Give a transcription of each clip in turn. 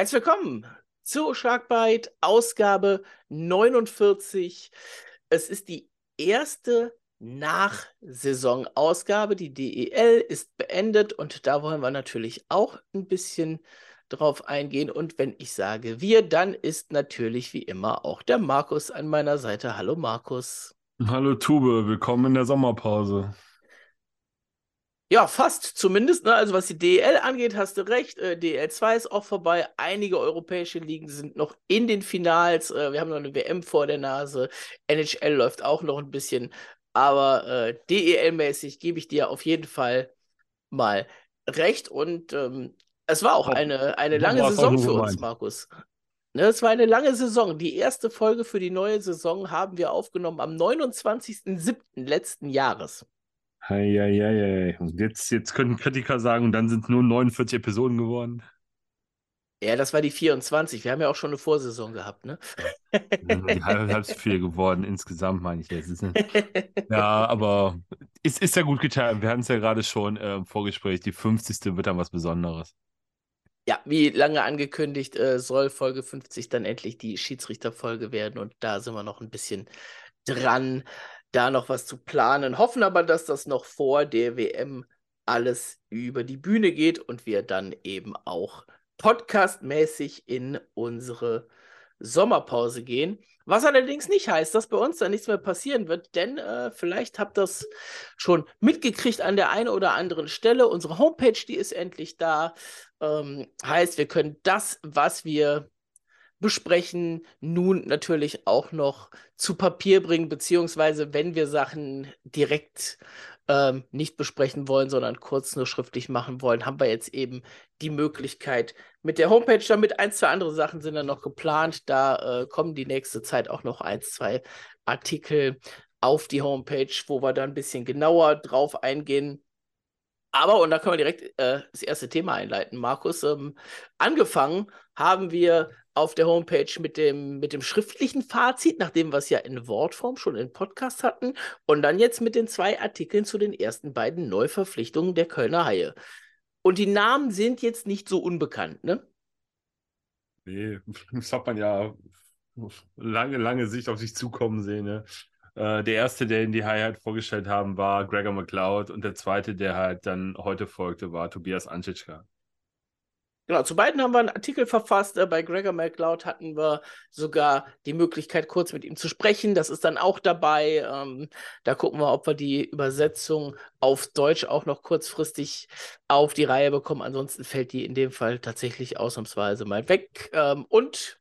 Herzlich willkommen zu Schlagbeit, Ausgabe 49. Es ist die erste Nachsaison-Ausgabe. Die DEL ist beendet und da wollen wir natürlich auch ein bisschen drauf eingehen. Und wenn ich sage wir, dann ist natürlich wie immer auch der Markus an meiner Seite. Hallo Markus. Hallo Tube, willkommen in der Sommerpause. Ja, fast zumindest. Ne? Also was die DEL angeht, hast du recht. Äh, DEL 2 ist auch vorbei. Einige europäische Ligen sind noch in den Finals. Äh, wir haben noch eine WM vor der Nase. NHL läuft auch noch ein bisschen. Aber äh, DEL-mäßig gebe ich dir auf jeden Fall mal recht. Und ähm, es war auch eine, eine lange Saison für uns, Markus. Ne, es war eine lange Saison. Die erste Folge für die neue Saison haben wir aufgenommen am 29.07. letzten Jahres. Eieiei. Und jetzt, jetzt können Kritiker sagen, dann sind es nur 49 Episoden geworden. Ja, das war die 24. Wir haben ja auch schon eine Vorsaison gehabt, ne? Halb, halb so viel geworden insgesamt, meine ich jetzt. Ja, aber es ist ja gut getan. Wir hatten es ja gerade schon äh, im Vorgespräch. Die 50. wird dann was Besonderes. Ja, wie lange angekündigt, äh, soll Folge 50 dann endlich die Schiedsrichterfolge werden und da sind wir noch ein bisschen dran da noch was zu planen, hoffen aber, dass das noch vor der WM alles über die Bühne geht und wir dann eben auch podcastmäßig in unsere Sommerpause gehen. Was allerdings nicht heißt, dass bei uns da nichts mehr passieren wird, denn äh, vielleicht habt ihr das schon mitgekriegt an der einen oder anderen Stelle. Unsere Homepage, die ist endlich da. Ähm, heißt, wir können das, was wir besprechen, nun natürlich auch noch zu Papier bringen, beziehungsweise wenn wir Sachen direkt ähm, nicht besprechen wollen, sondern kurz nur schriftlich machen wollen, haben wir jetzt eben die Möglichkeit mit der Homepage. Damit ein, zwei andere Sachen sind dann noch geplant. Da äh, kommen die nächste Zeit auch noch ein, zwei Artikel auf die Homepage, wo wir da ein bisschen genauer drauf eingehen. Aber, und da können wir direkt äh, das erste Thema einleiten, Markus. Ähm, angefangen haben wir auf der Homepage mit dem, mit dem schriftlichen Fazit, nachdem wir es ja in Wortform schon im Podcast hatten, und dann jetzt mit den zwei Artikeln zu den ersten beiden Neuverpflichtungen der Kölner Haie. Und die Namen sind jetzt nicht so unbekannt, ne? Nee, das hat man ja lange, lange Sicht auf sich zukommen sehen. Ne? Äh, der erste, der in die Haie halt vorgestellt haben, war Gregor McLeod und der zweite, der halt dann heute folgte, war Tobias Anschitschka. Genau, zu beiden haben wir einen Artikel verfasst. Äh, bei Gregor McLeod hatten wir sogar die Möglichkeit, kurz mit ihm zu sprechen. Das ist dann auch dabei. Ähm, da gucken wir, ob wir die Übersetzung auf Deutsch auch noch kurzfristig auf die Reihe bekommen. Ansonsten fällt die in dem Fall tatsächlich ausnahmsweise mal weg. Ähm, und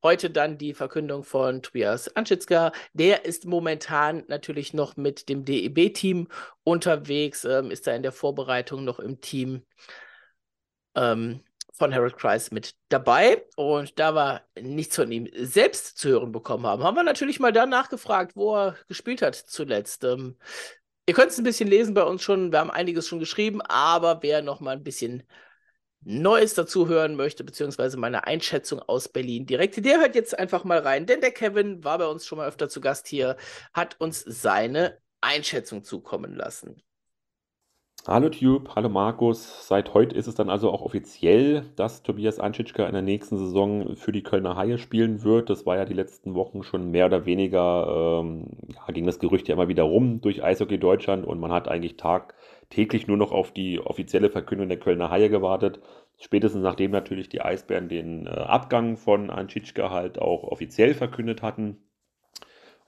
Heute dann die Verkündung von Tobias Anschitzka. Der ist momentan natürlich noch mit dem DEB-Team unterwegs, ähm, ist da in der Vorbereitung noch im Team. Ähm, von Harold Kreis mit dabei. Und da wir nichts von ihm selbst zu hören bekommen haben, haben wir natürlich mal danach gefragt, wo er gespielt hat zuletzt. Ähm, ihr könnt es ein bisschen lesen bei uns schon. Wir haben einiges schon geschrieben, aber wer noch mal ein bisschen Neues dazu hören möchte, beziehungsweise meine Einschätzung aus Berlin direkt, der hört jetzt einfach mal rein, denn der Kevin war bei uns schon mal öfter zu Gast hier, hat uns seine Einschätzung zukommen lassen. Hallo Tube, hallo Markus. Seit heute ist es dann also auch offiziell, dass Tobias Anschitschka in der nächsten Saison für die Kölner Haie spielen wird. Das war ja die letzten Wochen schon mehr oder weniger, ähm, ja, ging das Gerücht ja immer wieder rum durch Eishockey Deutschland und man hat eigentlich tagtäglich nur noch auf die offizielle Verkündung der Kölner Haie gewartet. Spätestens nachdem natürlich die Eisbären den äh, Abgang von Anschitschka halt auch offiziell verkündet hatten.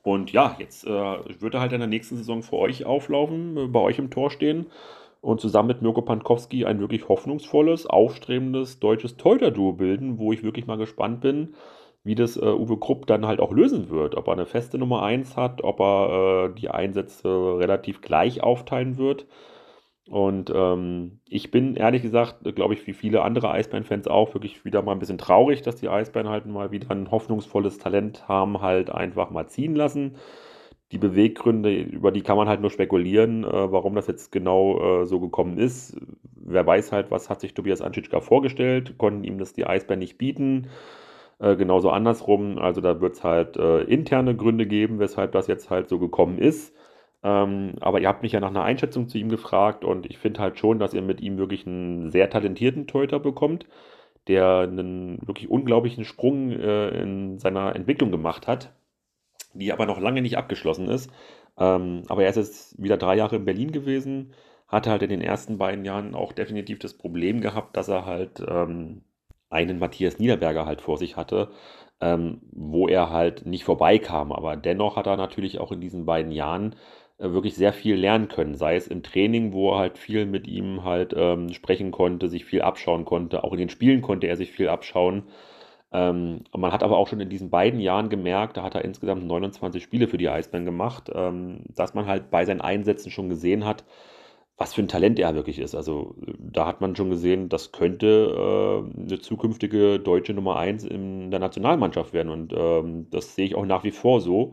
Und ja, jetzt äh, wird er halt in der nächsten Saison für euch auflaufen, äh, bei euch im Tor stehen und zusammen mit Mirko Pankowski ein wirklich hoffnungsvolles, aufstrebendes deutsches Torhüter-Duo bilden, wo ich wirklich mal gespannt bin, wie das äh, Uwe Krupp dann halt auch lösen wird. Ob er eine feste Nummer 1 hat, ob er äh, die Einsätze relativ gleich aufteilen wird. Und ähm, ich bin ehrlich gesagt, glaube ich, wie viele andere Eisbären-Fans auch, wirklich wieder mal ein bisschen traurig, dass die Eisbären halt mal wieder ein hoffnungsvolles Talent haben, halt einfach mal ziehen lassen die Beweggründe, über die kann man halt nur spekulieren, äh, warum das jetzt genau äh, so gekommen ist. Wer weiß halt, was hat sich Tobias Anschitschka vorgestellt, konnten ihm das die Eisbären nicht bieten. Äh, genauso andersrum, also da wird es halt äh, interne Gründe geben, weshalb das jetzt halt so gekommen ist. Ähm, aber ihr habt mich ja nach einer Einschätzung zu ihm gefragt und ich finde halt schon, dass ihr mit ihm wirklich einen sehr talentierten Torhüter bekommt der einen wirklich unglaublichen Sprung äh, in seiner Entwicklung gemacht hat, die aber noch lange nicht abgeschlossen ist. Ähm, aber er ist jetzt wieder drei Jahre in Berlin gewesen, hatte halt in den ersten beiden Jahren auch definitiv das Problem gehabt, dass er halt ähm, einen Matthias Niederberger halt vor sich hatte, ähm, wo er halt nicht vorbeikam. Aber dennoch hat er natürlich auch in diesen beiden Jahren äh, wirklich sehr viel lernen können, sei es im Training, wo er halt viel mit ihm halt ähm, sprechen konnte, sich viel abschauen konnte, auch in den Spielen konnte er sich viel abschauen. Ähm, man hat aber auch schon in diesen beiden Jahren gemerkt, da hat er insgesamt 29 Spiele für die Eisbären gemacht, ähm, dass man halt bei seinen Einsätzen schon gesehen hat, was für ein Talent er wirklich ist. Also da hat man schon gesehen, das könnte äh, eine zukünftige deutsche Nummer 1 in der Nationalmannschaft werden. Und ähm, das sehe ich auch nach wie vor so.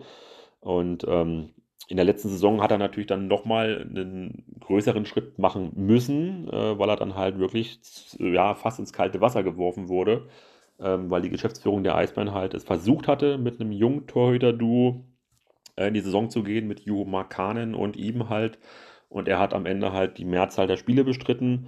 Und ähm, in der letzten Saison hat er natürlich dann nochmal einen größeren Schritt machen müssen, äh, weil er dann halt wirklich ja, fast ins kalte Wasser geworfen wurde, ähm, weil die Geschäftsführung der Eisbären halt es versucht hatte, mit einem jungen Torhüter-Duo äh, in die Saison zu gehen, mit Juho Markanen und ihm halt. Und er hat am Ende halt die Mehrzahl der Spiele bestritten.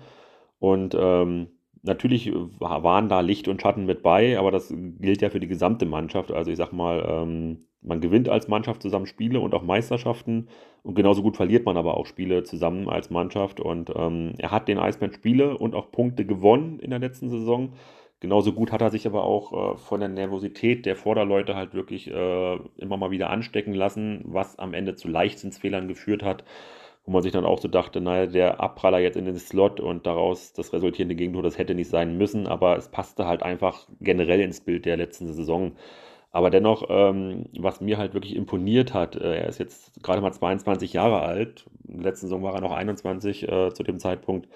Und ähm, natürlich waren da Licht und Schatten mit bei, aber das gilt ja für die gesamte Mannschaft. Also ich sag mal, ähm, man gewinnt als Mannschaft zusammen Spiele und auch Meisterschaften und genauso gut verliert man aber auch Spiele zusammen als Mannschaft. Und ähm, er hat den Eisbären Spiele und auch Punkte gewonnen in der letzten Saison. Genauso gut hat er sich aber auch äh, von der Nervosität der Vorderleute halt wirklich äh, immer mal wieder anstecken lassen, was am Ende zu Leichtsinnsfehlern geführt hat, wo man sich dann auch so dachte, naja, der Abpraller jetzt in den Slot und daraus das resultierende Gegentor, das hätte nicht sein müssen, aber es passte halt einfach generell ins Bild der letzten Saison. Aber dennoch, ähm, was mir halt wirklich imponiert hat, äh, er ist jetzt gerade mal 22 Jahre alt, in letzten Saison war er noch 21 äh, zu dem Zeitpunkt.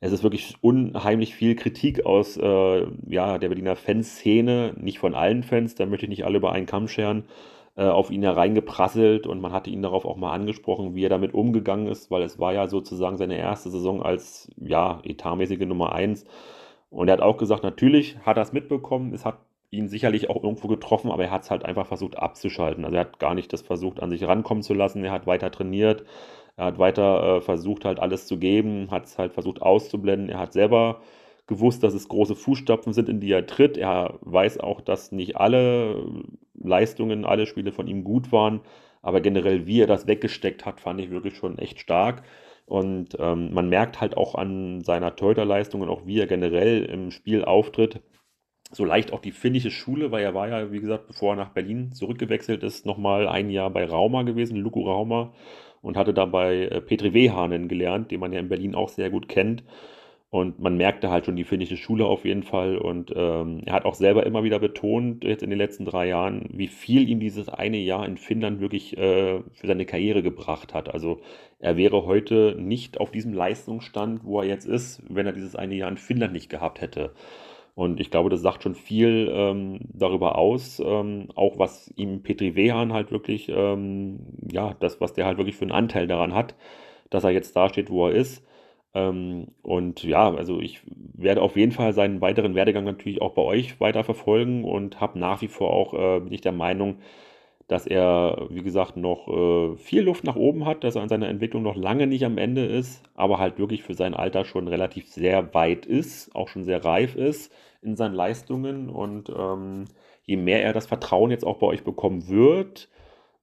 Es ist wirklich unheimlich viel Kritik aus äh, ja, der Berliner Fanszene, nicht von allen Fans, da möchte ich nicht alle über einen Kamm scheren, äh, auf ihn hereingeprasselt und man hatte ihn darauf auch mal angesprochen, wie er damit umgegangen ist, weil es war ja sozusagen seine erste Saison als ja, etatmäßige Nummer 1. Und er hat auch gesagt, natürlich hat er es mitbekommen, es hat ihn sicherlich auch irgendwo getroffen, aber er hat es halt einfach versucht abzuschalten. Also er hat gar nicht das versucht, an sich rankommen zu lassen. Er hat weiter trainiert, er hat weiter äh, versucht, halt alles zu geben, hat es halt versucht auszublenden. Er hat selber gewusst, dass es große Fußstapfen sind, in die er tritt. Er weiß auch, dass nicht alle Leistungen, alle Spiele von ihm gut waren, aber generell, wie er das weggesteckt hat, fand ich wirklich schon echt stark. Und ähm, man merkt halt auch an seiner Torhüterleistung und auch wie er generell im Spiel auftritt, so leicht auch die finnische Schule, weil er war ja, wie gesagt, bevor er nach Berlin zurückgewechselt ist, nochmal ein Jahr bei Rauma gewesen, Luku Rauma, und hatte dabei äh, Petri Wehanen gelernt, den man ja in Berlin auch sehr gut kennt. Und man merkte halt schon die finnische Schule auf jeden Fall. Und ähm, er hat auch selber immer wieder betont, jetzt in den letzten drei Jahren, wie viel ihm dieses eine Jahr in Finnland wirklich äh, für seine Karriere gebracht hat. Also er wäre heute nicht auf diesem Leistungsstand, wo er jetzt ist, wenn er dieses eine Jahr in Finnland nicht gehabt hätte. Und ich glaube, das sagt schon viel ähm, darüber aus, ähm, auch was ihm Petri Wehan halt wirklich, ähm, ja, das, was der halt wirklich für einen Anteil daran hat, dass er jetzt da steht, wo er ist. Ähm, und ja, also ich werde auf jeden Fall seinen weiteren Werdegang natürlich auch bei euch weiter verfolgen und habe nach wie vor auch, äh, bin ich der Meinung, dass er, wie gesagt, noch äh, viel Luft nach oben hat, dass er an seiner Entwicklung noch lange nicht am Ende ist, aber halt wirklich für sein Alter schon relativ sehr weit ist, auch schon sehr reif ist in seinen Leistungen. Und ähm, je mehr er das Vertrauen jetzt auch bei euch bekommen wird,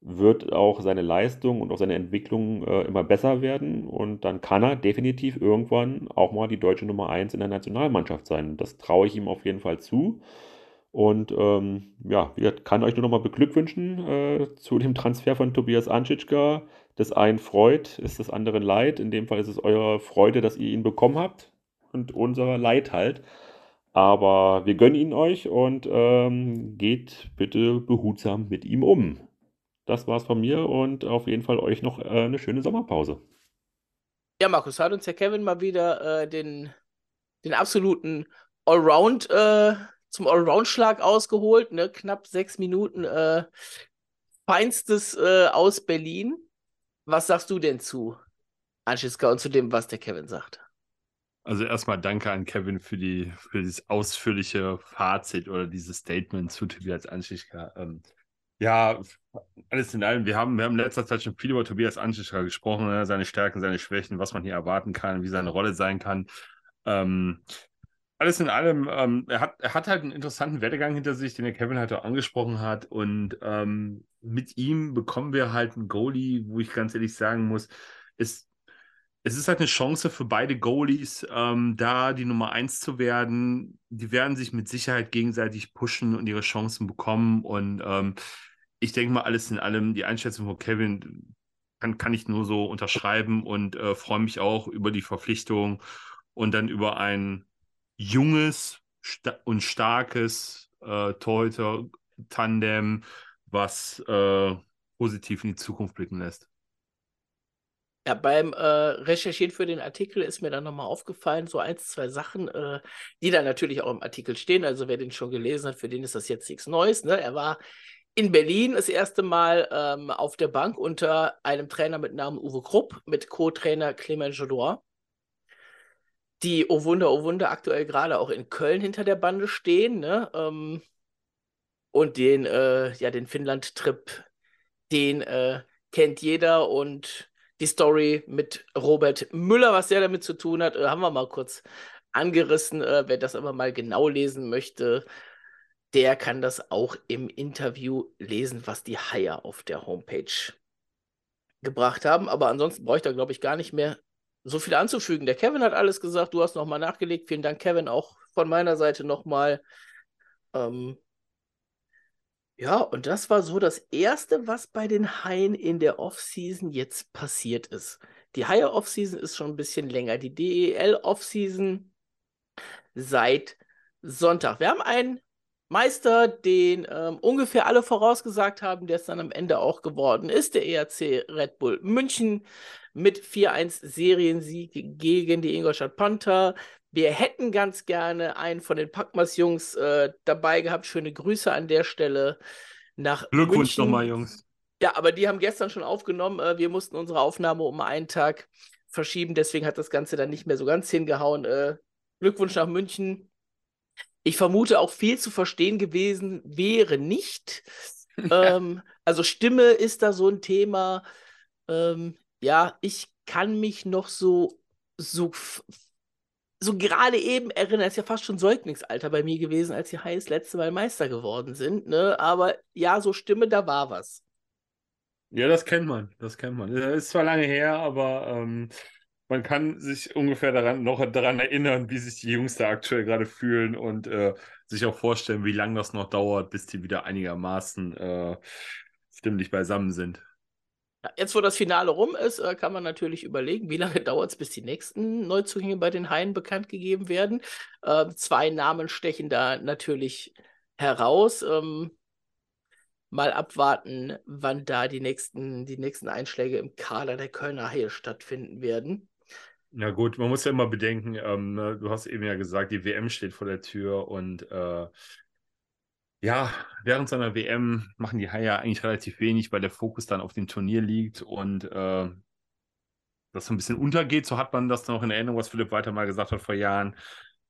wird auch seine Leistung und auch seine Entwicklung äh, immer besser werden. Und dann kann er definitiv irgendwann auch mal die deutsche Nummer 1 in der Nationalmannschaft sein. Das traue ich ihm auf jeden Fall zu. Und ähm, ja, ich kann euch nur noch mal beglückwünschen äh, zu dem Transfer von Tobias Anschitschka. Das einen freut, ist das anderen leid. In dem Fall ist es eure Freude, dass ihr ihn bekommen habt und unser Leid halt. Aber wir gönnen ihn euch und ähm, geht bitte behutsam mit ihm um. Das war's von mir und auf jeden Fall euch noch äh, eine schöne Sommerpause. Ja, Markus, hat uns der Kevin mal wieder äh, den, den absoluten Allround äh, zum Allround-Schlag ausgeholt, ne? Knapp sechs Minuten äh, Feinstes äh, aus Berlin. Was sagst du denn zu Anschiska und zu dem, was der Kevin sagt? Also erstmal danke an Kevin für die für dieses ausführliche Fazit oder dieses Statement zu Tobias Anschischka. Ähm, ja, alles in allem, wir haben, wir haben in letzter Zeit schon viel über Tobias Anschischka gesprochen, ne? seine Stärken, seine Schwächen, was man hier erwarten kann, wie seine Rolle sein kann. Ähm, alles in allem, ähm, er, hat, er hat halt einen interessanten Werdegang hinter sich, den der Kevin halt auch angesprochen hat. Und ähm, mit ihm bekommen wir halt einen Goalie, wo ich ganz ehrlich sagen muss, ist, es ist halt eine Chance für beide Goalies, ähm, da die Nummer eins zu werden. Die werden sich mit Sicherheit gegenseitig pushen und ihre Chancen bekommen. Und ähm, ich denke mal, alles in allem, die Einschätzung von Kevin kann, kann ich nur so unterschreiben und äh, freue mich auch über die Verpflichtung und dann über ein junges sta und starkes äh, Torhüter-Tandem, was äh, positiv in die Zukunft blicken lässt. Ja, beim äh, Recherchieren für den Artikel ist mir dann nochmal aufgefallen, so ein, zwei Sachen, äh, die da natürlich auch im Artikel stehen. Also wer den schon gelesen hat, für den ist das jetzt nichts Neues. Ne? Er war in Berlin das erste Mal ähm, auf der Bank unter einem Trainer mit Namen Uwe Krupp, mit Co-Trainer Clement Jodoin die, oh Wunder, oh Wunder, aktuell gerade auch in Köln hinter der Bande stehen, ne? Ähm, und den, äh, ja, den Finnland-Trip, den äh, kennt jeder und die Story mit Robert Müller, was der damit zu tun hat, äh, haben wir mal kurz angerissen. Äh, wer das aber mal genau lesen möchte, der kann das auch im Interview lesen, was die Haie auf der Homepage gebracht haben. Aber ansonsten brauche ich da, glaube ich, gar nicht mehr so viel anzufügen. Der Kevin hat alles gesagt, du hast nochmal nachgelegt. Vielen Dank, Kevin, auch von meiner Seite nochmal. Ähm, ja, und das war so das Erste, was bei den Haien in der Offseason jetzt passiert ist. Die Haie Offseason ist schon ein bisschen länger. Die DEL Offseason seit Sonntag. Wir haben einen Meister, den ähm, ungefähr alle vorausgesagt haben, der es dann am Ende auch geworden ist, der ERC Red Bull München mit 4-1 Seriensieg gegen die Ingolstadt Panther. Wir hätten ganz gerne einen von den Packmas-Jungs äh, dabei gehabt. Schöne Grüße an der Stelle nach Glückwunsch nochmal, Jungs. Ja, aber die haben gestern schon aufgenommen. Äh, wir mussten unsere Aufnahme um einen Tag verschieben. Deswegen hat das Ganze dann nicht mehr so ganz hingehauen. Äh, Glückwunsch nach München. Ich vermute auch viel zu verstehen gewesen wäre nicht. ähm, also Stimme ist da so ein Thema. Ähm, ja, ich kann mich noch so, so, so gerade eben erinnern, ist ja fast schon Säuglingsalter bei mir gewesen, als die High letzte Mal Meister geworden sind, ne? Aber ja, so Stimme, da war was. Ja, das kennt man, das kennt man. Das ist zwar lange her, aber ähm, man kann sich ungefähr daran noch daran erinnern, wie sich die Jungs da aktuell gerade fühlen und äh, sich auch vorstellen, wie lange das noch dauert, bis die wieder einigermaßen äh, stimmlich beisammen sind. Jetzt, wo das Finale rum ist, äh, kann man natürlich überlegen, wie lange dauert es, bis die nächsten Neuzugänge bei den Haien bekannt gegeben werden. Äh, zwei Namen stechen da natürlich heraus. Ähm, mal abwarten, wann da die nächsten, die nächsten Einschläge im Kader der Kölner Haie stattfinden werden. Na gut, man muss ja immer bedenken, ähm, ne, du hast eben ja gesagt, die WM steht vor der Tür und äh, ja, während seiner WM machen die Haie eigentlich relativ wenig, weil der Fokus dann auf dem Turnier liegt und äh, das so ein bisschen untergeht. So hat man das noch in Erinnerung, was Philipp weiter mal gesagt hat vor Jahren.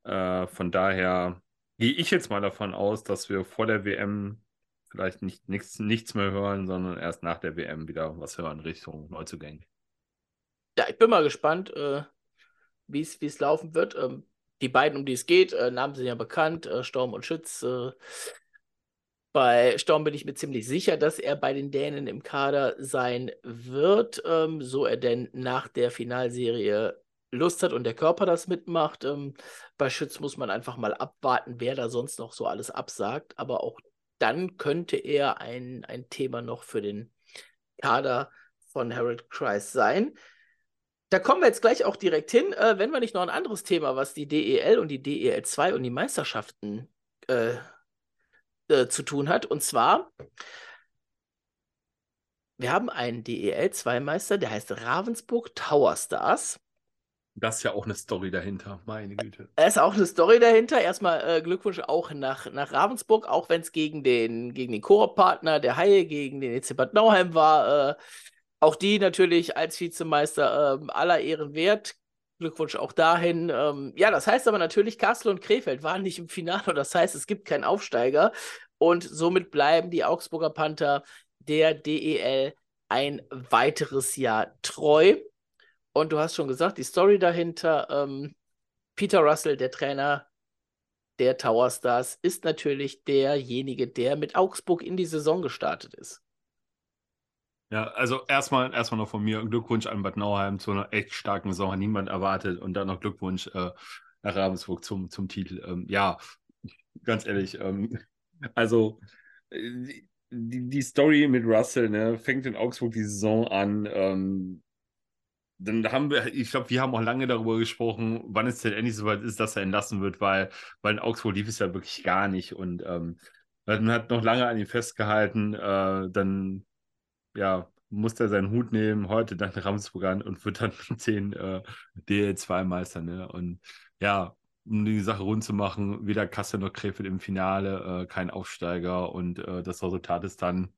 Äh, von daher gehe ich jetzt mal davon aus, dass wir vor der WM vielleicht nicht, nichts, nichts mehr hören, sondern erst nach der WM wieder was hören Richtung Neuzugänge. Ja, ich bin mal gespannt, äh, wie es laufen wird. Ähm, die beiden, um die es geht, äh, Namen sind ja bekannt, äh, Storm und Schütz. Bei Storm bin ich mir ziemlich sicher, dass er bei den Dänen im Kader sein wird, ähm, so er denn nach der Finalserie Lust hat und der Körper das mitmacht. Ähm, bei Schütz muss man einfach mal abwarten, wer da sonst noch so alles absagt. Aber auch dann könnte er ein, ein Thema noch für den Kader von Harold Kreis sein. Da kommen wir jetzt gleich auch direkt hin, äh, wenn wir nicht noch ein anderes Thema, was die DEL und die DEL 2 und die Meisterschaften äh, äh, zu tun hat. Und zwar, wir haben einen DEL-2-Meister, der heißt Ravensburg Tower Stars. Das ist ja auch eine Story dahinter, meine Güte. Es ist auch eine Story dahinter. Erstmal äh, Glückwunsch auch nach, nach Ravensburg, auch wenn es gegen den, gegen den Koop-Partner der Haie, gegen den EC Bad Nauheim war. Äh, auch die natürlich als Vizemeister äh, aller Ehren wert. Glückwunsch auch dahin. Ähm, ja, das heißt aber natürlich, Kassel und Krefeld waren nicht im Finale. Das heißt, es gibt keinen Aufsteiger. Und somit bleiben die Augsburger Panther der DEL ein weiteres Jahr treu. Und du hast schon gesagt, die Story dahinter, ähm, Peter Russell, der Trainer der Tower Stars ist natürlich derjenige, der mit Augsburg in die Saison gestartet ist. Ja, also erstmal, erstmal noch von mir Glückwunsch an Bad Nauheim zu einer echt starken Saison, niemand erwartet und dann noch Glückwunsch äh, nach Ravensburg zum, zum Titel. Ähm, ja, ganz ehrlich, ähm, also die, die Story mit Russell ne, fängt in Augsburg die Saison an. Ähm, dann haben wir, ich glaube, wir haben auch lange darüber gesprochen, wann es denn endlich soweit ist, dass er entlassen wird, weil, weil in Augsburg lief es ja wirklich gar nicht und ähm, man hat noch lange an ihm festgehalten. Äh, dann ja, musste er seinen Hut nehmen, heute dann Ramsburg an und wird dann mit den äh, DL2-Meister. Ne? Und ja, um die Sache rund zu machen, weder Kassel noch Krefeld im Finale, äh, kein Aufsteiger und äh, das Resultat ist dann,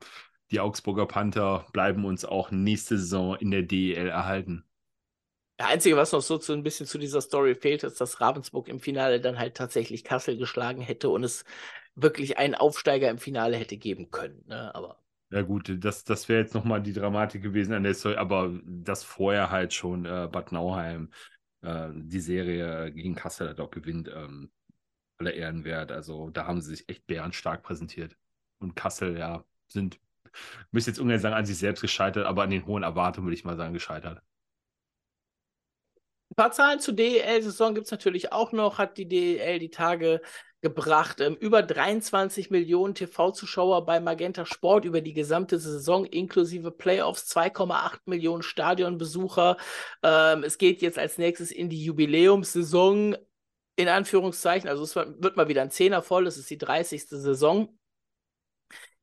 die Augsburger Panther bleiben uns auch nächste Saison in der DEL erhalten. Das Einzige, was noch so, so ein bisschen zu dieser Story fehlt, ist, dass Ravensburg im Finale dann halt tatsächlich Kassel geschlagen hätte und es wirklich einen Aufsteiger im Finale hätte geben können. Ne? Aber ja gut, das, das wäre jetzt nochmal die Dramatik gewesen an der Story, aber das vorher halt schon äh, Bad Nauheim äh, die Serie gegen Kassel halt auch gewinnt, ähm, aller Ehren wert. Also da haben sie sich echt bärenstark präsentiert. Und Kassel, ja, sind, müsste jetzt ungern sagen, an sich selbst gescheitert, aber an den hohen Erwartungen würde ich mal sagen, gescheitert. Ein paar Zahlen zur DEL-Saison gibt es natürlich auch noch. Hat die DEL die Tage gebracht. Ähm, über 23 Millionen TV-Zuschauer bei Magenta Sport über die gesamte Saison inklusive Playoffs, 2,8 Millionen Stadionbesucher. Ähm, es geht jetzt als nächstes in die Jubiläumssaison, in Anführungszeichen. Also es wird mal wieder ein Zehner voll. Es ist die 30. Saison,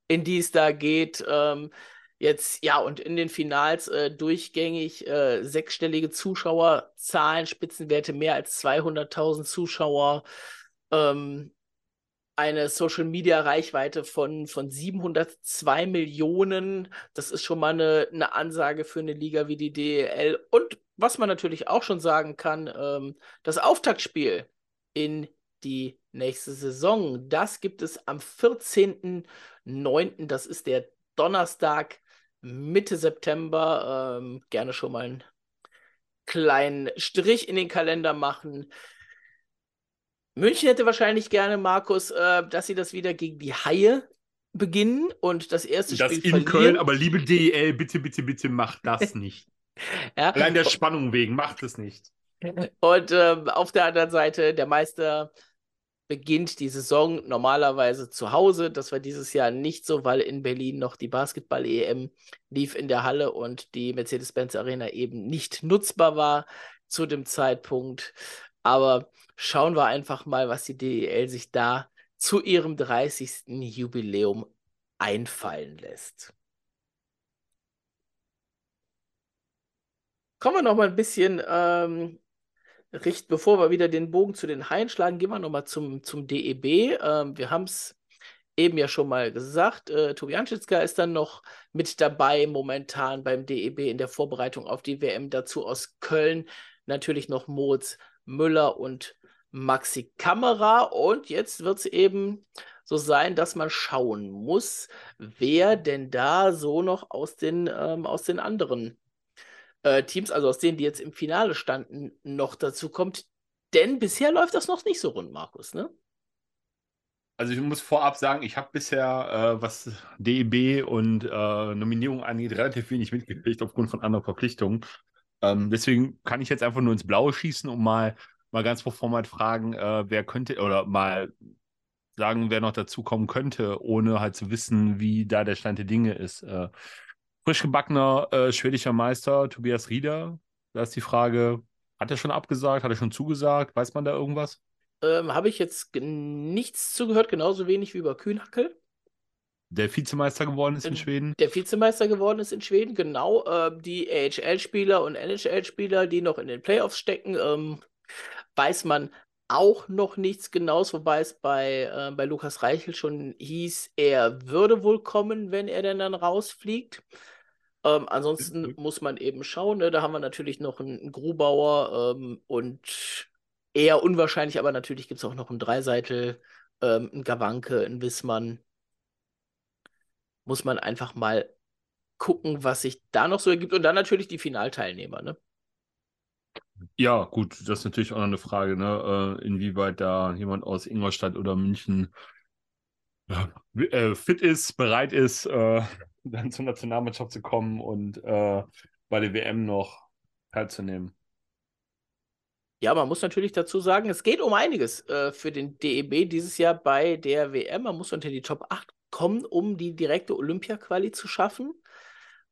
in die es da geht. Ähm, jetzt, ja, und in den Finals äh, durchgängig äh, sechsstellige Zuschauerzahlen, Spitzenwerte mehr als 200.000 Zuschauer ähm, eine Social Media Reichweite von, von 702 Millionen. Das ist schon mal eine, eine Ansage für eine Liga wie die DEL. Und was man natürlich auch schon sagen kann, ähm, das Auftaktspiel in die nächste Saison, das gibt es am 14.09. Das ist der Donnerstag Mitte September. Ähm, gerne schon mal einen kleinen Strich in den Kalender machen. München hätte wahrscheinlich gerne, Markus, äh, dass sie das wieder gegen die Haie beginnen und das erste das Spiel in Köln, aber liebe DEL, bitte, bitte, bitte macht das nicht. ja. Allein der Spannung wegen, macht es nicht. Und ähm, auf der anderen Seite, der Meister beginnt die Saison normalerweise zu Hause. Das war dieses Jahr nicht so, weil in Berlin noch die Basketball-EM lief in der Halle und die Mercedes-Benz Arena eben nicht nutzbar war zu dem Zeitpunkt. Aber schauen wir einfach mal, was die DEL sich da zu ihrem 30. Jubiläum einfallen lässt. Kommen wir noch mal ein bisschen, ähm, richt, bevor wir wieder den Bogen zu den Haien schlagen, gehen wir noch mal zum, zum DEB. Ähm, wir haben es eben ja schon mal gesagt, äh, Tobi Anschitzka ist dann noch mit dabei momentan beim DEB in der Vorbereitung auf die WM. Dazu aus Köln natürlich noch Moritz Müller und Maxi Kamera. Und jetzt wird es eben so sein, dass man schauen muss, wer denn da so noch aus den, ähm, aus den anderen äh, Teams, also aus denen, die jetzt im Finale standen, noch dazu kommt. Denn bisher läuft das noch nicht so rund, Markus, ne? Also ich muss vorab sagen, ich habe bisher, äh, was DEB und äh, Nominierung angeht, relativ wenig mitgekriegt aufgrund von anderen Verpflichtungen. Ähm, deswegen kann ich jetzt einfach nur ins Blaue schießen und mal, mal ganz pro Format fragen, äh, wer könnte oder mal sagen, wer noch dazu kommen könnte, ohne halt zu wissen, wie da der Stand der Dinge ist. Äh, frisch gebackener äh, schwedischer Meister Tobias Rieder. Da ist die Frage, hat er schon abgesagt, hat er schon zugesagt? Weiß man da irgendwas? Ähm, Habe ich jetzt nichts zugehört, genauso wenig wie über Kühnhackel der Vizemeister geworden ist in Schweden. Der Vizemeister geworden ist in Schweden, genau. Äh, die AHL-Spieler und NHL-Spieler, die noch in den Playoffs stecken, ähm, weiß man auch noch nichts Genaues, wobei es bei, äh, bei Lukas Reichel schon hieß, er würde wohl kommen, wenn er denn dann rausfliegt. Ähm, ansonsten muss man eben schauen. Ne? Da haben wir natürlich noch einen Grubauer ähm, und eher unwahrscheinlich, aber natürlich gibt es auch noch einen Dreiseitel, ähm, einen Gawanke, einen Wissmann muss man einfach mal gucken, was sich da noch so ergibt. Und dann natürlich die Finalteilnehmer, ne? Ja, gut, das ist natürlich auch noch eine Frage, ne? Äh, inwieweit da jemand aus Ingolstadt oder München äh, fit ist, bereit ist, äh, dann zur Nationalmannschaft zu kommen und äh, bei der WM noch teilzunehmen. Ja, man muss natürlich dazu sagen, es geht um einiges äh, für den DEB dieses Jahr bei der WM. Man muss unter die Top 8 kommen, um die direkte Olympia-Quali zu schaffen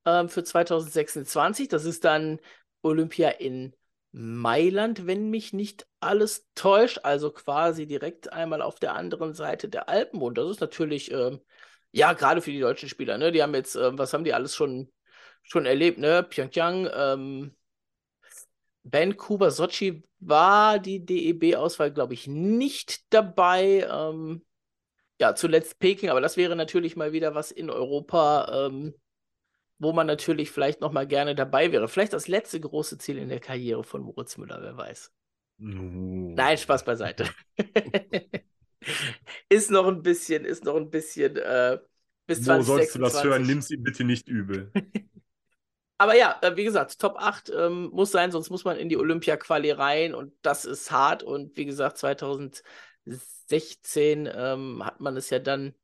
ähm, für 2026. Das ist dann Olympia in Mailand, wenn mich nicht alles täuscht. Also quasi direkt einmal auf der anderen Seite der Alpen. Und das ist natürlich, ähm, ja, gerade für die deutschen Spieler, ne? Die haben jetzt, äh, was haben die alles schon, schon erlebt, ne? Pyeongchang, ähm, Vancouver, Sochi war die DEB-Auswahl, glaube ich, nicht dabei. Ähm, ja, zuletzt Peking, aber das wäre natürlich mal wieder was in Europa, ähm, wo man natürlich vielleicht noch mal gerne dabei wäre. Vielleicht das letzte große Ziel in der Karriere von Moritz Müller, wer weiß. Uh. Nein, Spaß beiseite. ist noch ein bisschen, ist noch ein bisschen äh, bis Wo sollst 2026. du das hören? Nimm's ihm bitte nicht übel. Aber ja, äh, wie gesagt, Top 8 ähm, muss sein, sonst muss man in die Olympia-Quali rein und das ist hart. Und wie gesagt, 2016 ähm, hat man es ja dann.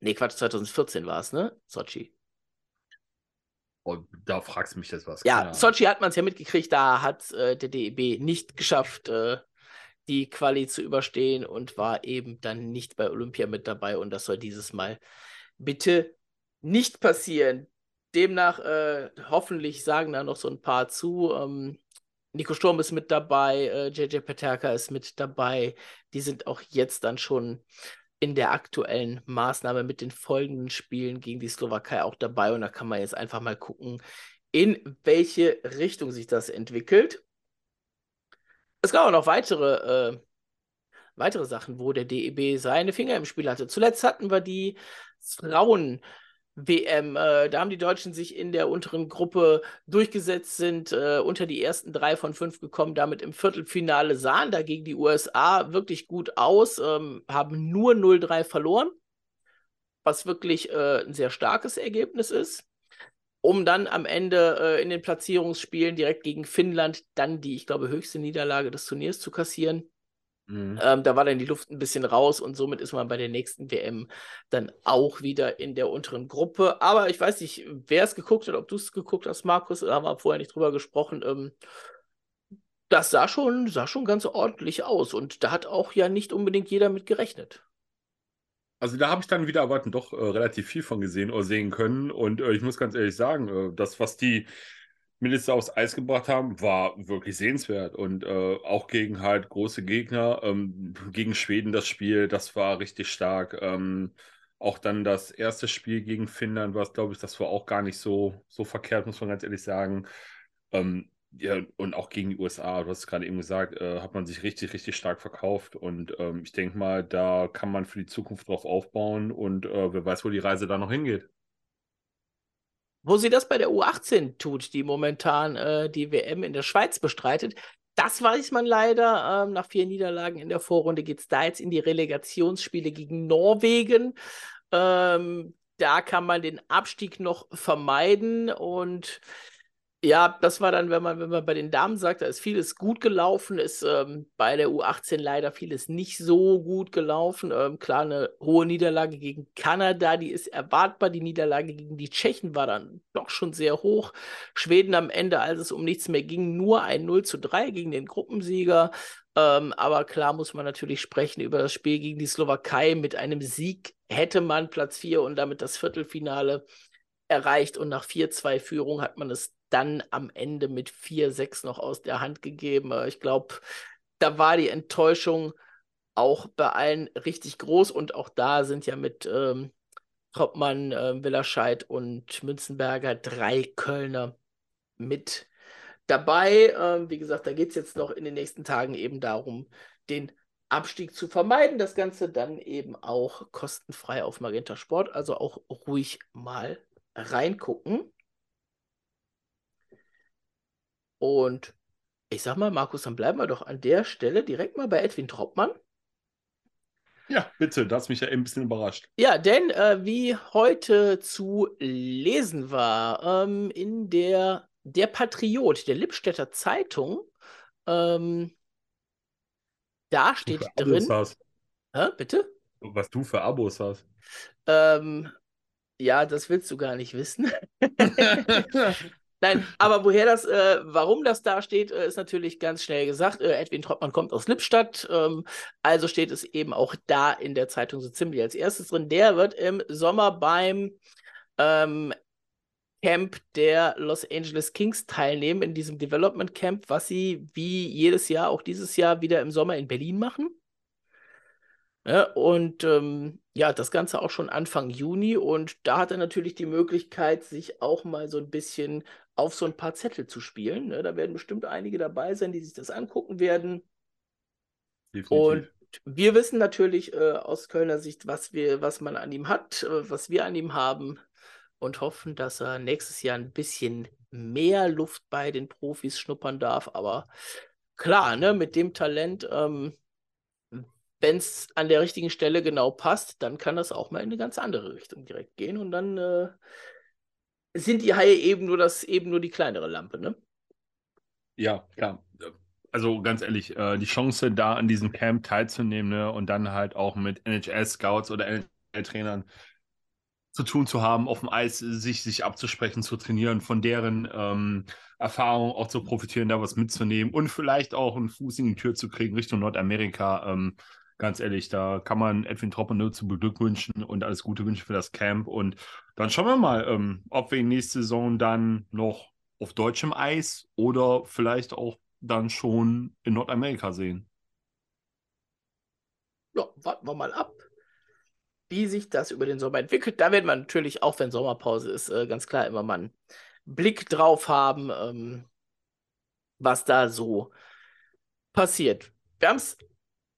Nee, Quatsch, 2014 war es, ne? Sochi. Und da fragst du mich jetzt was. Ja. Sochi hat man es ja mitgekriegt, da hat äh, der DEB nicht geschafft, äh, die Quali zu überstehen und war eben dann nicht bei Olympia mit dabei. Und das soll dieses Mal bitte nicht passieren. Demnach, äh, hoffentlich sagen da noch so ein paar zu. Ähm, Nico Sturm ist mit dabei, äh, JJ Peterka ist mit dabei. Die sind auch jetzt dann schon in der aktuellen Maßnahme mit den folgenden Spielen gegen die Slowakei auch dabei. Und da kann man jetzt einfach mal gucken, in welche Richtung sich das entwickelt. Es gab auch noch weitere, äh, weitere Sachen, wo der DEB seine Finger im Spiel hatte. Zuletzt hatten wir die Frauen. WM, äh, da haben die Deutschen sich in der unteren Gruppe durchgesetzt, sind äh, unter die ersten drei von fünf gekommen, damit im Viertelfinale sahen da gegen die USA wirklich gut aus, ähm, haben nur 0-3 verloren, was wirklich äh, ein sehr starkes Ergebnis ist, um dann am Ende äh, in den Platzierungsspielen direkt gegen Finnland dann die, ich glaube, höchste Niederlage des Turniers zu kassieren. Mhm. Ähm, da war dann die Luft ein bisschen raus und somit ist man bei der nächsten WM dann auch wieder in der unteren Gruppe. Aber ich weiß nicht, wer es geguckt hat, ob du es geguckt hast, Markus, da haben wir vorher nicht drüber gesprochen. Ähm, das sah schon, sah schon ganz ordentlich aus und da hat auch ja nicht unbedingt jeder mit gerechnet. Also da habe ich dann wieder erwarten doch äh, relativ viel von gesehen oder sehen können. Und äh, ich muss ganz ehrlich sagen, äh, das, was die Milizer aufs Eis gebracht haben, war wirklich sehenswert. Und äh, auch gegen halt große Gegner, ähm, gegen Schweden das Spiel, das war richtig stark. Ähm, auch dann das erste Spiel gegen Finnland war es, glaube ich, das war auch gar nicht so, so verkehrt, muss man ganz ehrlich sagen. Ähm, ja, und auch gegen die USA, du hast es gerade eben gesagt, äh, hat man sich richtig, richtig stark verkauft. Und ähm, ich denke mal, da kann man für die Zukunft drauf aufbauen und äh, wer weiß, wo die Reise da noch hingeht. Wo sie das bei der U18 tut, die momentan äh, die WM in der Schweiz bestreitet, das weiß man leider. Ähm, nach vier Niederlagen in der Vorrunde geht es da jetzt in die Relegationsspiele gegen Norwegen. Ähm, da kann man den Abstieg noch vermeiden und ja, das war dann, wenn man, wenn man bei den Damen sagt, da ist vieles gut gelaufen, ist ähm, bei der U18 leider vieles nicht so gut gelaufen. Ähm, klar, eine hohe Niederlage gegen Kanada, die ist erwartbar. Die Niederlage gegen die Tschechen war dann doch schon sehr hoch. Schweden am Ende, als es um nichts mehr ging, nur ein 0 zu 3 gegen den Gruppensieger. Ähm, aber klar muss man natürlich sprechen über das Spiel gegen die Slowakei. Mit einem Sieg hätte man Platz 4 und damit das Viertelfinale erreicht. Und nach 4-2 Führung hat man es dann am Ende mit 4-6 noch aus der Hand gegeben. Ich glaube, da war die Enttäuschung auch bei allen richtig groß und auch da sind ja mit ähm, Troppmann, äh, Willerscheid und Münzenberger drei Kölner mit dabei. Ähm, wie gesagt, da geht es jetzt noch in den nächsten Tagen eben darum, den Abstieg zu vermeiden. Das Ganze dann eben auch kostenfrei auf Magenta Sport, also auch ruhig mal reingucken. Und ich sag mal, Markus, dann bleiben wir doch an der Stelle direkt mal bei Edwin Troppmann. Ja, bitte, das hat mich ja ein bisschen überrascht. Ja, denn äh, wie heute zu lesen war, ähm, in der der Patriot, der Lippstädter Zeitung, ähm, da steht drin. Hast. Hä, bitte? Was du für Abos hast. Ähm, ja, das willst du gar nicht wissen. Nein, aber woher das, äh, warum das da steht, äh, ist natürlich ganz schnell gesagt. Äh, Edwin Troppmann kommt aus Lippstadt, ähm, also steht es eben auch da in der Zeitung so ziemlich als erstes drin. Der wird im Sommer beim ähm, Camp der Los Angeles Kings teilnehmen, in diesem Development Camp, was sie wie jedes Jahr, auch dieses Jahr, wieder im Sommer in Berlin machen. Ja, und ähm, ja, das Ganze auch schon Anfang Juni. Und da hat er natürlich die Möglichkeit, sich auch mal so ein bisschen auf so ein paar Zettel zu spielen. Ne? Da werden bestimmt einige dabei sein, die sich das angucken werden. Definitiv. Und wir wissen natürlich äh, aus Kölner Sicht, was wir, was man an ihm hat, äh, was wir an ihm haben und hoffen, dass er nächstes Jahr ein bisschen mehr Luft bei den Profis schnuppern darf. Aber klar, ne, mit dem Talent, ähm, wenn es an der richtigen Stelle genau passt, dann kann das auch mal in eine ganz andere Richtung direkt gehen und dann äh, sind die Haie eben nur das, eben nur die kleinere Lampe, ne? Ja, klar. Also ganz ehrlich, äh, die Chance, da an diesem Camp teilzunehmen ne, und dann halt auch mit NHL-Scouts oder NHL-Trainern zu tun zu haben, auf dem Eis sich, sich abzusprechen, zu trainieren, von deren ähm, Erfahrung auch zu profitieren, da was mitzunehmen und vielleicht auch einen Fuß in die Tür zu kriegen Richtung Nordamerika. Ähm, ganz ehrlich, da kann man Edwin Tropper nur zu beglückwünschen und alles Gute wünschen für das Camp. Und dann schauen wir mal, ähm, ob wir nächste Saison dann noch auf deutschem Eis oder vielleicht auch dann schon in Nordamerika sehen. Ja, warten wir mal ab, wie sich das über den Sommer entwickelt. Da wird man natürlich, auch wenn Sommerpause ist, äh, ganz klar immer mal einen Blick drauf haben, ähm, was da so passiert. Wir haben es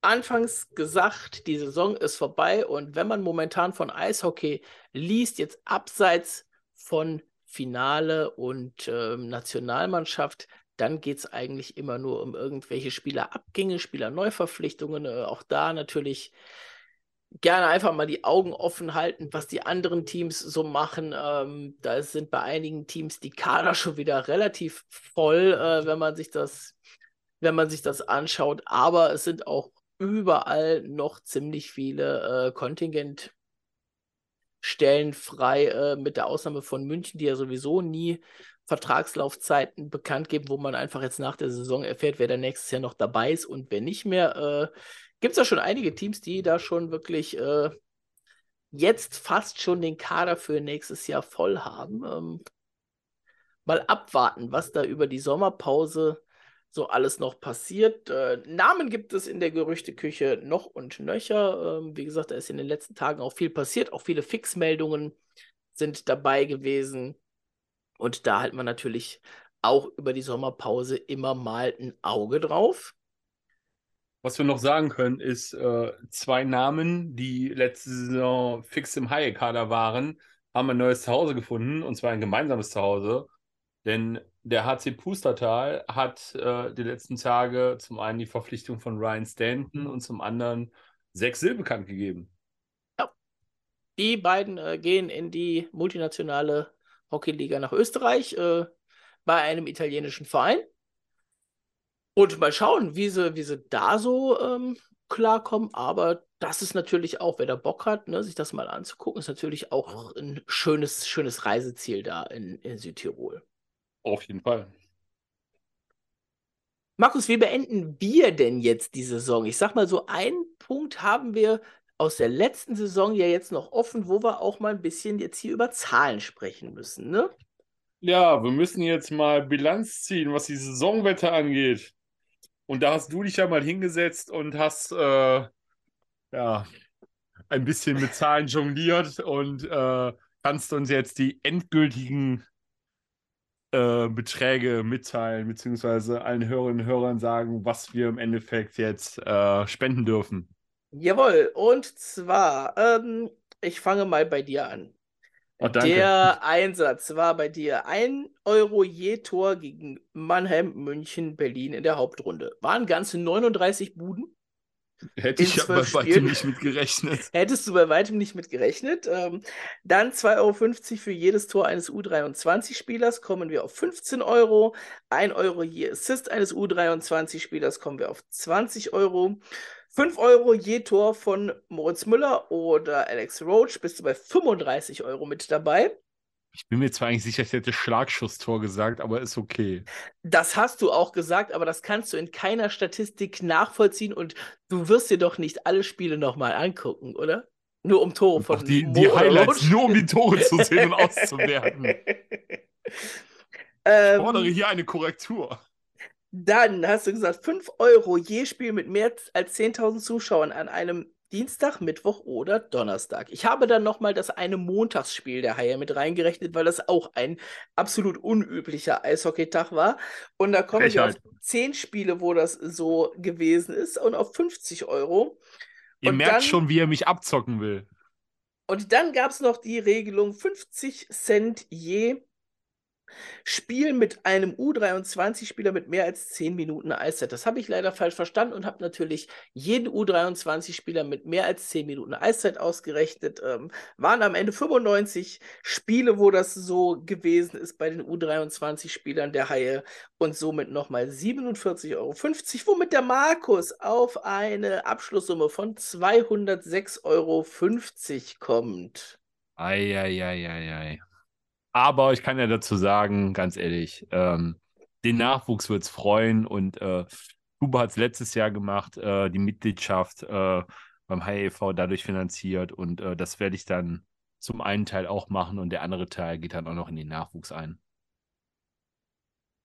anfangs gesagt, die Saison ist vorbei und wenn man momentan von Eishockey liest, jetzt abseits von Finale und äh, Nationalmannschaft, dann geht es eigentlich immer nur um irgendwelche Spielerabgänge, Spielerneuverpflichtungen. Äh, auch da natürlich gerne einfach mal die Augen offen halten, was die anderen Teams so machen. Ähm, da sind bei einigen Teams die Kader schon wieder relativ voll, äh, wenn man sich das, wenn man sich das anschaut. Aber es sind auch überall noch ziemlich viele äh, Kontingentstellen frei, äh, mit der Ausnahme von München, die ja sowieso nie Vertragslaufzeiten bekannt geben, wo man einfach jetzt nach der Saison erfährt, wer da nächstes Jahr noch dabei ist und wer nicht mehr. Äh, Gibt es da schon einige Teams, die da schon wirklich äh, jetzt fast schon den Kader für nächstes Jahr voll haben? Ähm, mal abwarten, was da über die Sommerpause so alles noch passiert. Äh, Namen gibt es in der Gerüchteküche noch und nöcher. Ähm, wie gesagt, da ist in den letzten Tagen auch viel passiert. Auch viele Fixmeldungen sind dabei gewesen. Und da hat man natürlich auch über die Sommerpause immer mal ein Auge drauf. Was wir noch sagen können, ist, äh, zwei Namen, die letzte Saison fix im Haie-Kader waren, haben ein neues Zuhause gefunden, und zwar ein gemeinsames Zuhause. Denn der HC Pustertal hat äh, die letzten Tage zum einen die Verpflichtung von Ryan Stanton und zum anderen sechs Sil bekannt gegeben. Ja. Die beiden äh, gehen in die multinationale Hockeyliga nach Österreich äh, bei einem italienischen Verein. Und mal schauen, wie sie, wie sie da so ähm, klarkommen. Aber das ist natürlich auch, wer da Bock hat, ne, sich das mal anzugucken, ist natürlich auch ein schönes, schönes Reiseziel da in, in Südtirol. Auf jeden Fall. Markus, wie beenden wir denn jetzt die Saison? Ich sag mal, so einen Punkt haben wir aus der letzten Saison ja jetzt noch offen, wo wir auch mal ein bisschen jetzt hier über Zahlen sprechen müssen, ne? Ja, wir müssen jetzt mal Bilanz ziehen, was die Saisonwette angeht. Und da hast du dich ja mal hingesetzt und hast äh, ja ein bisschen mit Zahlen jongliert und äh, kannst uns jetzt die endgültigen äh, Beträge mitteilen, beziehungsweise allen Hörerinnen und Hörern sagen, was wir im Endeffekt jetzt äh, spenden dürfen. Jawohl, und zwar, ähm, ich fange mal bei dir an. Oh, Der Einsatz war bei dir 1 Euro je Tor gegen Mannheim, München, Berlin in der Hauptrunde. Waren ganze 39 Buden. Hätte ich ja bei weitem nicht mit gerechnet. Hättest du bei weitem nicht mit gerechnet. Ähm, dann 2,50 Euro für jedes Tor eines U23-Spielers kommen wir auf 15 Euro. 1 Euro je Assist eines U23-Spielers kommen wir auf 20 Euro. 5 Euro je Tor von Moritz Müller oder Alex Roach bist du bei 35 Euro mit dabei. Ich bin mir zwar eigentlich sicher, ich hätte Schlagschusstor gesagt, aber ist okay. Das hast du auch gesagt, aber das kannst du in keiner Statistik nachvollziehen und du wirst dir doch nicht alle Spiele nochmal angucken, oder? Nur um Tore von die, die Highlights, nur um die Tore zu sehen und auszuwerten. ich fordere ähm, hier eine Korrektur. Dann hast du gesagt, 5 Euro je Spiel mit mehr als 10.000 Zuschauern an einem Dienstag, Mittwoch oder Donnerstag. Ich habe dann nochmal das eine Montagsspiel der Haie mit reingerechnet, weil das auch ein absolut unüblicher Eishockeytag war. Und da kommen wir auf 10 Spiele, wo das so gewesen ist und auf 50 Euro. Ihr und merkt dann, schon, wie er mich abzocken will. Und dann gab es noch die Regelung 50 Cent je Spiel mit einem U23-Spieler mit mehr als 10 Minuten Eiszeit. Das habe ich leider falsch verstanden und habe natürlich jeden U23-Spieler mit mehr als 10 Minuten Eiszeit ausgerechnet. Ähm, waren am Ende 95 Spiele, wo das so gewesen ist bei den U23-Spielern der Haie und somit nochmal 47,50 Euro, womit der Markus auf eine Abschlusssumme von 206,50 Euro kommt. Eieieiei. Aber ich kann ja dazu sagen, ganz ehrlich, ähm, den Nachwuchs wird es freuen und äh, Kuba hat es letztes Jahr gemacht, äh, die Mitgliedschaft äh, beim HEV dadurch finanziert und äh, das werde ich dann zum einen Teil auch machen und der andere Teil geht dann auch noch in den Nachwuchs ein.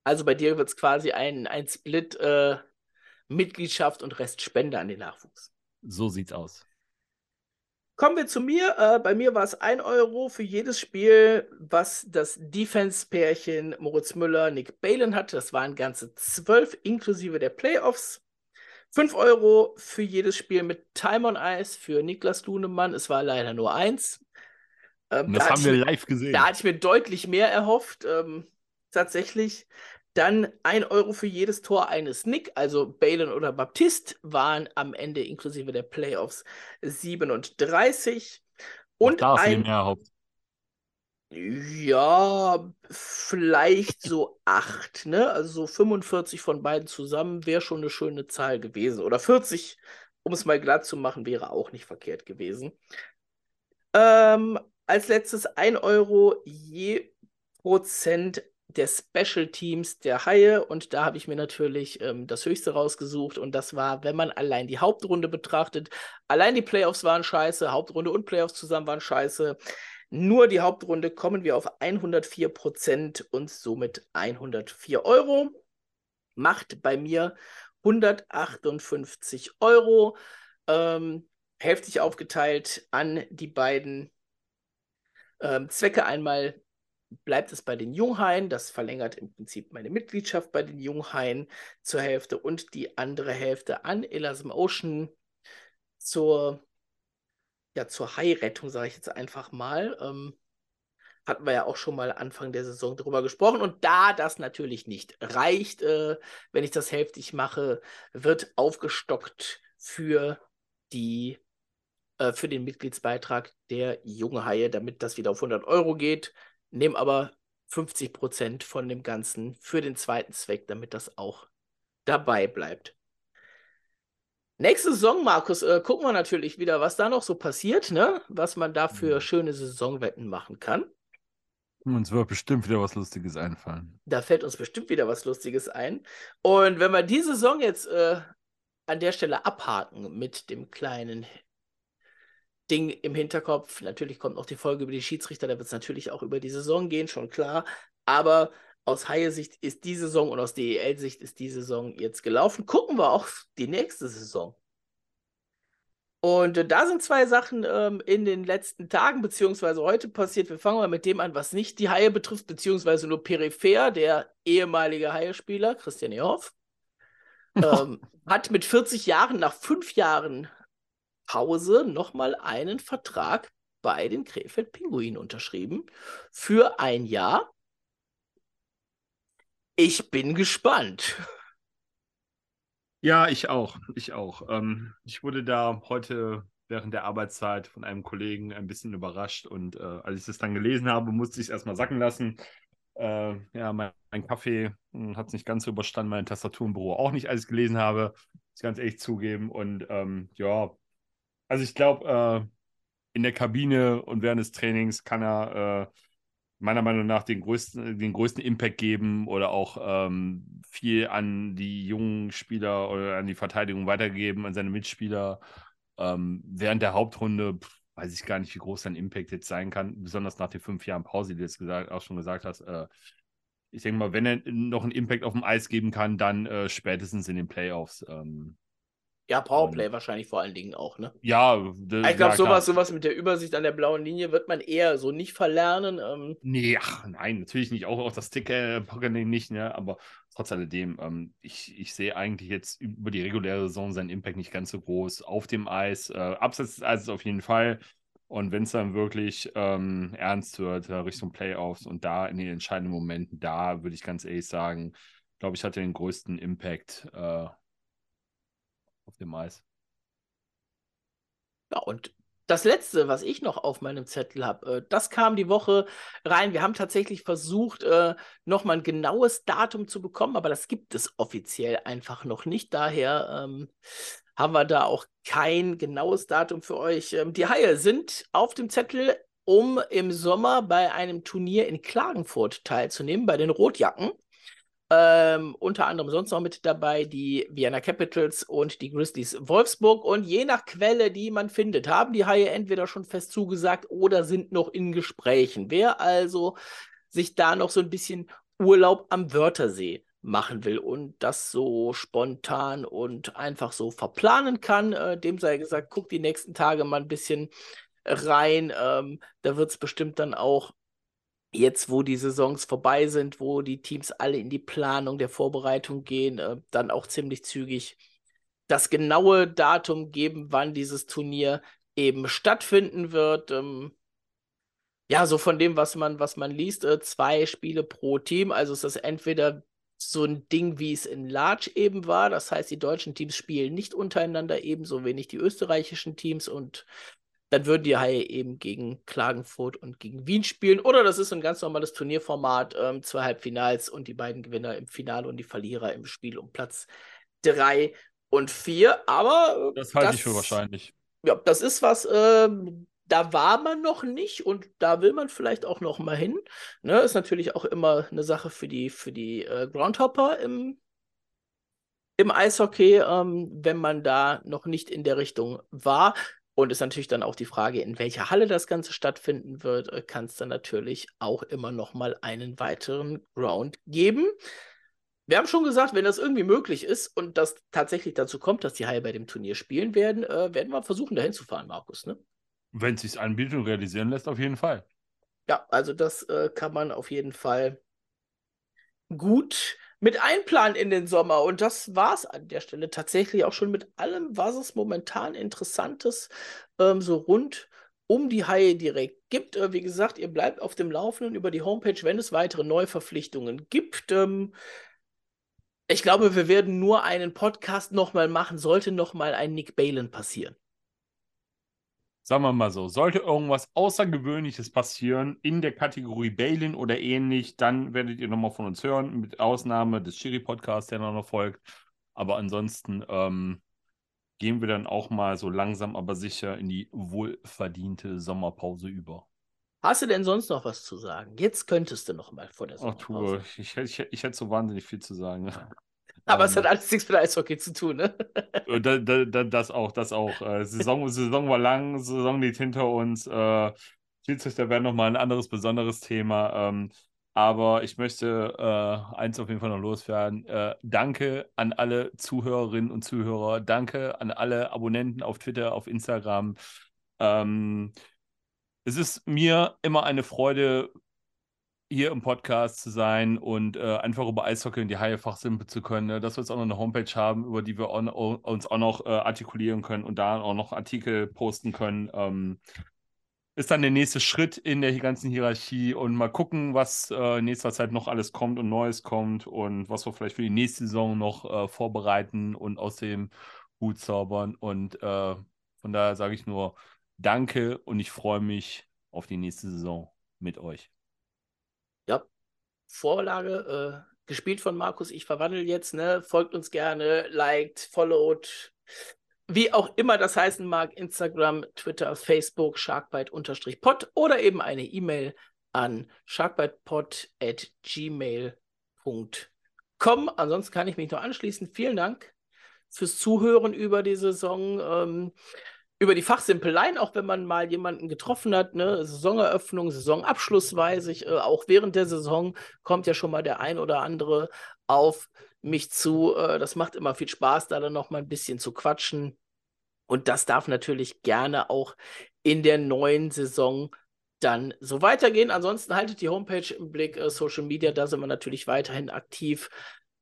Also bei dir wird es quasi ein, ein Split äh, Mitgliedschaft und Rest Spende an den Nachwuchs. So sieht's aus. Kommen wir zu mir. Äh, bei mir war es 1 Euro für jedes Spiel, was das Defense-Pärchen Moritz Müller, Nick Balen hatte. Das waren ganze 12 inklusive der Playoffs. 5 Euro für jedes Spiel mit Time on Ice für Niklas Lunemann. Es war leider nur eins. Ähm, das haben wir live gesehen. Da hatte ich mir deutlich mehr erhofft. Ähm, tatsächlich. Dann ein Euro für jedes Tor eines Nick, also Balen oder Baptiste, waren am Ende inklusive der Playoffs 37. Und da ein, mehr Haupt. Ja, vielleicht so acht, ne? Also so 45 von beiden zusammen wäre schon eine schöne Zahl gewesen. Oder 40, um es mal glatt zu machen, wäre auch nicht verkehrt gewesen. Ähm, als letztes 1 Euro je Prozent der Special Teams der Haie und da habe ich mir natürlich ähm, das Höchste rausgesucht und das war, wenn man allein die Hauptrunde betrachtet, allein die Playoffs waren scheiße, Hauptrunde und Playoffs zusammen waren scheiße. Nur die Hauptrunde kommen wir auf 104 Prozent und somit 104 Euro. Macht bei mir 158 Euro. Ähm, hälftig aufgeteilt an die beiden ähm, Zwecke. Einmal bleibt es bei den Junghaien. Das verlängert im Prinzip meine Mitgliedschaft bei den Junghaien zur Hälfte und die andere Hälfte an Elasm Ocean zur, ja, zur Hai-Rettung, sage ich jetzt einfach mal. Ähm, hatten wir ja auch schon mal Anfang der Saison darüber gesprochen. Und da das natürlich nicht reicht, äh, wenn ich das hälftig mache, wird aufgestockt für die äh, für den Mitgliedsbeitrag der Junghaie, damit das wieder auf 100 Euro geht nehme aber 50 Prozent von dem Ganzen für den zweiten Zweck, damit das auch dabei bleibt. Nächste Saison, Markus, äh, gucken wir natürlich wieder, was da noch so passiert, ne? was man da für mhm. schöne Saisonwetten machen kann. Uns wird bestimmt wieder was Lustiges einfallen. Da fällt uns bestimmt wieder was Lustiges ein. Und wenn wir die Saison jetzt äh, an der Stelle abhaken mit dem kleinen Ding im Hinterkopf. Natürlich kommt noch die Folge über die Schiedsrichter, da wird es natürlich auch über die Saison gehen, schon klar. Aber aus Haie-Sicht ist die Saison und aus DEL-Sicht ist die Saison jetzt gelaufen. Gucken wir auf die nächste Saison. Und äh, da sind zwei Sachen ähm, in den letzten Tagen beziehungsweise heute passiert. Wir fangen mal mit dem an, was nicht die Haie betrifft, beziehungsweise nur peripher. Der ehemalige Haie-Spieler Christian Ehoff ähm, hat mit 40 Jahren nach fünf Jahren Pause nochmal einen Vertrag bei den Krefeld Pinguinen unterschrieben für ein Jahr. Ich bin gespannt. Ja, ich auch. Ich auch. Ähm, ich wurde da heute während der Arbeitszeit von einem Kollegen ein bisschen überrascht und äh, als ich das dann gelesen habe, musste ich es erstmal sacken lassen. Äh, ja, mein, mein Kaffee hm, hat es nicht ganz so überstanden, meine Tastatur im Büro auch nicht, als ich es gelesen habe. Muss ganz ehrlich zugeben. Und ähm, ja, also ich glaube, äh, in der Kabine und während des Trainings kann er äh, meiner Meinung nach den größten, den größten Impact geben oder auch ähm, viel an die jungen Spieler oder an die Verteidigung weitergeben, an seine Mitspieler. Ähm, während der Hauptrunde pff, weiß ich gar nicht, wie groß sein Impact jetzt sein kann, besonders nach den fünf Jahren Pause, die du jetzt gesagt, auch schon gesagt hast. Äh, ich denke mal, wenn er noch einen Impact auf dem Eis geben kann, dann äh, spätestens in den Playoffs. Ähm, ja, Powerplay und, wahrscheinlich vor allen Dingen auch, ne? Ja, ich glaube, sowas, sowas mit der Übersicht an der blauen Linie wird man eher so nicht verlernen. Ähm. Nee, ach, nein, natürlich nicht. Auch, auch das Ticker nicht, ne? Aber trotz alledem, ähm, ich, ich sehe eigentlich jetzt über die reguläre Saison seinen Impact nicht ganz so groß. Auf dem Eis, äh, abseits des Eises auf jeden Fall. Und wenn es dann wirklich ähm, ernst wird, äh, Richtung Playoffs und da in den entscheidenden Momenten, da würde ich ganz ehrlich sagen, glaube ich, hat er den größten Impact. Äh, auf dem Eis. Ja, und das letzte, was ich noch auf meinem Zettel habe, äh, das kam die Woche rein. Wir haben tatsächlich versucht, äh, nochmal ein genaues Datum zu bekommen, aber das gibt es offiziell einfach noch nicht. Daher ähm, haben wir da auch kein genaues Datum für euch. Ähm, die Haie sind auf dem Zettel, um im Sommer bei einem Turnier in Klagenfurt teilzunehmen, bei den Rotjacken. Ähm, unter anderem sonst noch mit dabei die Vienna Capitals und die Grizzlies Wolfsburg. Und je nach Quelle, die man findet, haben die Haie entweder schon fest zugesagt oder sind noch in Gesprächen. Wer also sich da noch so ein bisschen Urlaub am Wörthersee machen will und das so spontan und einfach so verplanen kann, äh, dem sei gesagt, guckt die nächsten Tage mal ein bisschen rein. Ähm, da wird es bestimmt dann auch jetzt, wo die Saisons vorbei sind, wo die Teams alle in die Planung der Vorbereitung gehen, äh, dann auch ziemlich zügig das genaue Datum geben, wann dieses Turnier eben stattfinden wird. Ähm, ja, so von dem, was man, was man liest, äh, zwei Spiele pro Team. Also ist das entweder so ein Ding, wie es in Large eben war. Das heißt, die deutschen Teams spielen nicht untereinander ebenso wenig die österreichischen Teams und dann würden die Haie eben gegen Klagenfurt und gegen Wien spielen. Oder das ist ein ganz normales Turnierformat, ähm, zwei Halbfinals und die beiden Gewinner im Finale und die Verlierer im Spiel um Platz drei und vier. Aber äh, das halte das, ich für wahrscheinlich. Ja, das ist was, äh, da war man noch nicht und da will man vielleicht auch noch mal hin. Ne, ist natürlich auch immer eine Sache für die, für die äh, Groundhopper im, im Eishockey, ähm, wenn man da noch nicht in der Richtung war. Und ist natürlich dann auch die Frage, in welcher Halle das Ganze stattfinden wird, äh, kann es dann natürlich auch immer noch mal einen weiteren Round geben. Wir haben schon gesagt, wenn das irgendwie möglich ist und das tatsächlich dazu kommt, dass die Haie bei dem Turnier spielen werden, äh, werden wir versuchen, dahin zu fahren, Markus. Ne? Wenn es sich anbietet und realisieren lässt, auf jeden Fall. Ja, also das äh, kann man auf jeden Fall gut mit einplanen in den Sommer. Und das war es an der Stelle tatsächlich auch schon mit allem, was es momentan Interessantes ähm, so rund um die Haie direkt gibt. Äh, wie gesagt, ihr bleibt auf dem Laufenden über die Homepage, wenn es weitere Neuverpflichtungen gibt. Ähm, ich glaube, wir werden nur einen Podcast nochmal machen, sollte nochmal ein Nick Balen passieren sagen wir mal so, sollte irgendwas Außergewöhnliches passieren in der Kategorie Balin oder ähnlich, dann werdet ihr nochmal von uns hören, mit Ausnahme des Shiri-Podcasts, der noch folgt. Aber ansonsten ähm, gehen wir dann auch mal so langsam, aber sicher in die wohlverdiente Sommerpause über. Hast du denn sonst noch was zu sagen? Jetzt könntest du noch mal vor der Sommerpause. Ach, ich, ich, ich, ich hätte so wahnsinnig viel zu sagen. Aber ähm, es hat alles nichts mit Eishockey zu tun, ne? Äh, da, da, da, das auch, das auch. Äh, Saison, Saison war lang, Saison liegt hinter uns. Äh, Schiedsrichter wäre nochmal ein anderes, besonderes Thema. Ähm, aber ich möchte äh, eins auf jeden Fall noch loswerden. Äh, danke an alle Zuhörerinnen und Zuhörer. Danke an alle Abonnenten auf Twitter, auf Instagram. Ähm, es ist mir immer eine Freude, hier im Podcast zu sein und äh, einfach über Eishockey und die Haie fachsimpeln zu können, ne? dass wir jetzt auch noch eine Homepage haben, über die wir on, uns auch noch äh, artikulieren können und da auch noch Artikel posten können. Ähm, ist dann der nächste Schritt in der ganzen Hierarchie und mal gucken, was äh, in nächster Zeit noch alles kommt und Neues kommt und was wir vielleicht für die nächste Saison noch äh, vorbereiten und aus dem Hut zaubern. Und äh, von daher sage ich nur Danke und ich freue mich auf die nächste Saison mit euch. Vorlage äh, gespielt von Markus. Ich verwandle jetzt, ne? Folgt uns gerne, liked, followed, wie auch immer das heißen mag, Instagram, Twitter, Facebook, sharkbite-pod oder eben eine E-Mail an sharkbitepod at gmail.com. Ansonsten kann ich mich nur anschließen. Vielen Dank fürs Zuhören über die Saison. Ähm, über die Fachsimpeleien, auch wenn man mal jemanden getroffen hat, ne, Saisoneröffnung, Saisonabschluss weiß ich, äh, auch während der Saison kommt ja schon mal der ein oder andere auf mich zu. Äh, das macht immer viel Spaß, da dann noch mal ein bisschen zu quatschen. Und das darf natürlich gerne auch in der neuen Saison dann so weitergehen. Ansonsten haltet die Homepage im Blick, äh, Social Media, da sind wir natürlich weiterhin aktiv,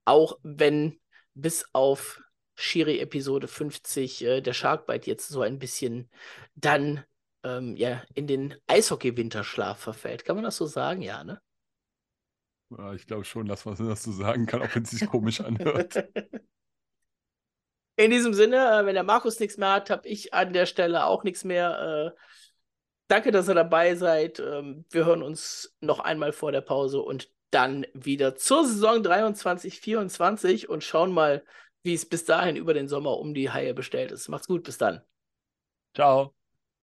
auch wenn bis auf Shiri Episode 50 äh, der Sharkbite jetzt so ein bisschen dann ähm, ja in den Eishockey-Winterschlaf verfällt. Kann man das so sagen? Ja, ne? Ja, ich glaube schon, dass man das so sagen kann, auch wenn es sich komisch anhört. In diesem Sinne, äh, wenn der Markus nichts mehr hat, habe ich an der Stelle auch nichts mehr. Äh, danke, dass ihr dabei seid. Ähm, wir hören uns noch einmal vor der Pause und dann wieder zur Saison 23, 24 und schauen mal, wie es bis dahin über den Sommer um die Haie bestellt ist. Macht's gut, bis dann. Ciao.